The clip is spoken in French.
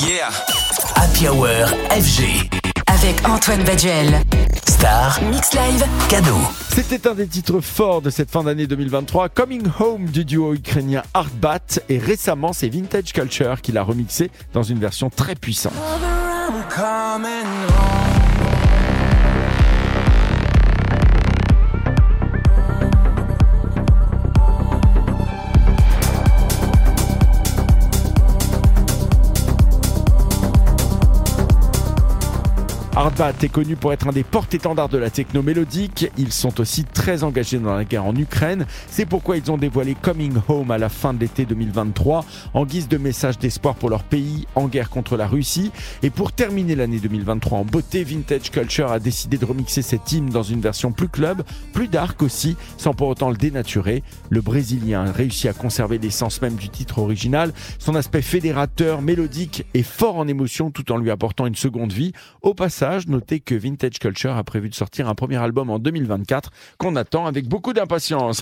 Yeah. Happy Hour FG. Avec Antoine Baduel. Star, Mix Live. cadeau. C'était un des titres forts de cette fin d'année 2023, Coming Home du duo ukrainien Artbat et récemment c'est Vintage Culture qui l'a remixé dans une version très puissante. Artbat est connu pour être un des porte-étendards de la techno mélodique. Ils sont aussi très engagés dans la guerre en Ukraine. C'est pourquoi ils ont dévoilé Coming Home à la fin de l'été 2023 en guise de message d'espoir pour leur pays en guerre contre la Russie. Et pour terminer l'année 2023 en beauté, Vintage Culture a décidé de remixer cet hymne dans une version plus club, plus dark aussi, sans pour autant le dénaturer. Le Brésilien a réussi à conserver l'essence même du titre original, son aspect fédérateur, mélodique et fort en émotion tout en lui apportant une seconde vie. Au notez que Vintage Culture a prévu de sortir un premier album en 2024 qu'on attend avec beaucoup d'impatience.